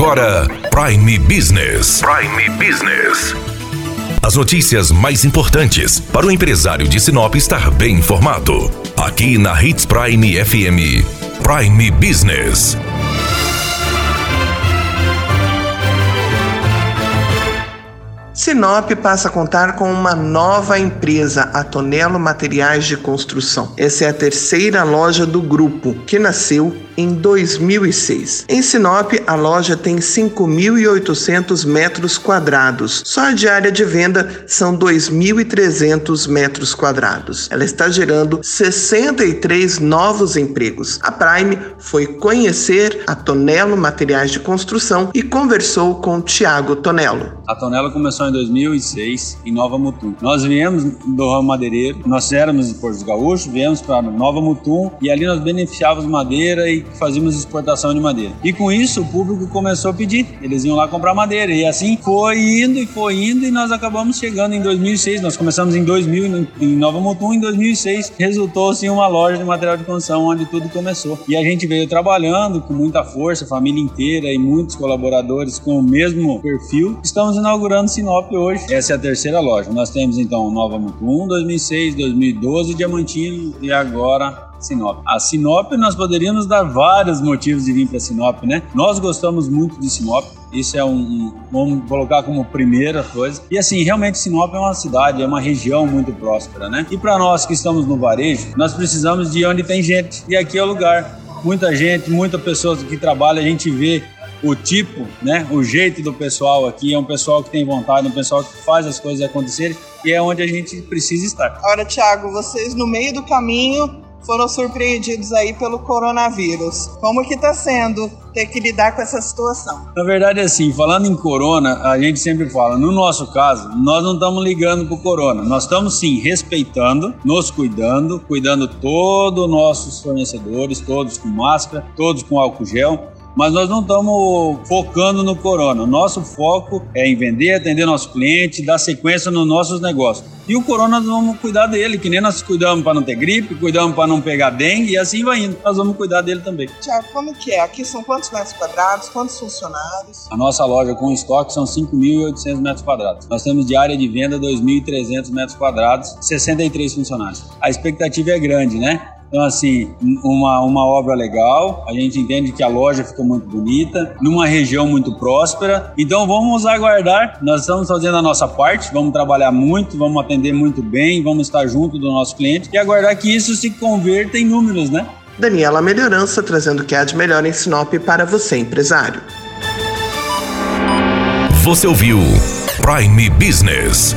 agora Prime Business. Prime Business. As notícias mais importantes para o empresário de Sinop estar bem informado. Aqui na Hits Prime FM. Prime Business. Sinop passa a contar com uma nova empresa, a Tonelo Materiais de Construção. Essa é a terceira loja do grupo, que nasceu em 2006. Em Sinop, a loja tem 5.800 metros quadrados. Só de área de venda são 2.300 metros quadrados. Ela está gerando 63 novos empregos. A Prime foi conhecer a Tonelo Materiais de Construção e conversou com Tiago Tonelo. A Tonelo começou em 2006 em Nova Mutum. Nós viemos do ramo madeireiro, nós éramos de Porto Gaúcho, viemos para Nova Mutum e ali nós beneficiávamos madeira e fazíamos exportação de madeira. E com isso o público começou a pedir, eles iam lá comprar madeira e assim foi indo e foi indo e nós acabamos chegando em 2006. Nós começamos em 2000 em Nova Mutum, em 2006 resultou-se em uma loja de material de construção onde tudo começou. E a gente veio trabalhando com muita força, família inteira e muitos colaboradores com o mesmo perfil. Estamos inaugurando Sinop hoje. Essa é a terceira loja. Nós temos então Nova Mutum, 2006, 2012, Diamantino e agora Sinop. A Sinop, nós poderíamos dar vários motivos de vir para Sinop, né? Nós gostamos muito de Sinop. Isso é um, um, vamos colocar como primeira coisa. E assim, realmente Sinop é uma cidade, é uma região muito próspera, né? E para nós que estamos no varejo, nós precisamos de onde tem gente. E aqui é o lugar. Muita gente, muita pessoas que trabalha, a gente vê o tipo, né, o jeito do pessoal aqui é um pessoal que tem vontade, um pessoal que faz as coisas acontecerem e é onde a gente precisa estar. Ora, Thiago, vocês no meio do caminho foram surpreendidos aí pelo coronavírus. Como que está sendo ter que lidar com essa situação? Na verdade, assim, falando em corona, a gente sempre fala, no nosso caso, nós não estamos ligando pro corona. Nós estamos sim respeitando, nos cuidando, cuidando todos os nossos fornecedores, todos com máscara, todos com álcool gel mas nós não estamos focando no corona. O nosso foco é em vender, atender nosso cliente, dar sequência nos nossos negócios. E o corona nós vamos cuidar dele, que nem nós cuidamos para não ter gripe, cuidamos para não pegar dengue e assim vai indo. Nós vamos cuidar dele também. Tiago, como que é? Aqui são quantos metros quadrados, quantos funcionários? A nossa loja com estoque são 5.800 metros quadrados. Nós temos de área de venda 2.300 metros quadrados, 63 funcionários. A expectativa é grande, né? Então, assim, uma, uma obra legal, a gente entende que a loja ficou muito bonita, numa região muito próspera. Então, vamos aguardar. Nós estamos fazendo a nossa parte, vamos trabalhar muito, vamos atender muito bem, vamos estar junto do nosso cliente e aguardar que isso se converta em números, né? Daniela Melhorança trazendo o que há de melhor em Sinop para você, empresário. Você ouviu Prime Business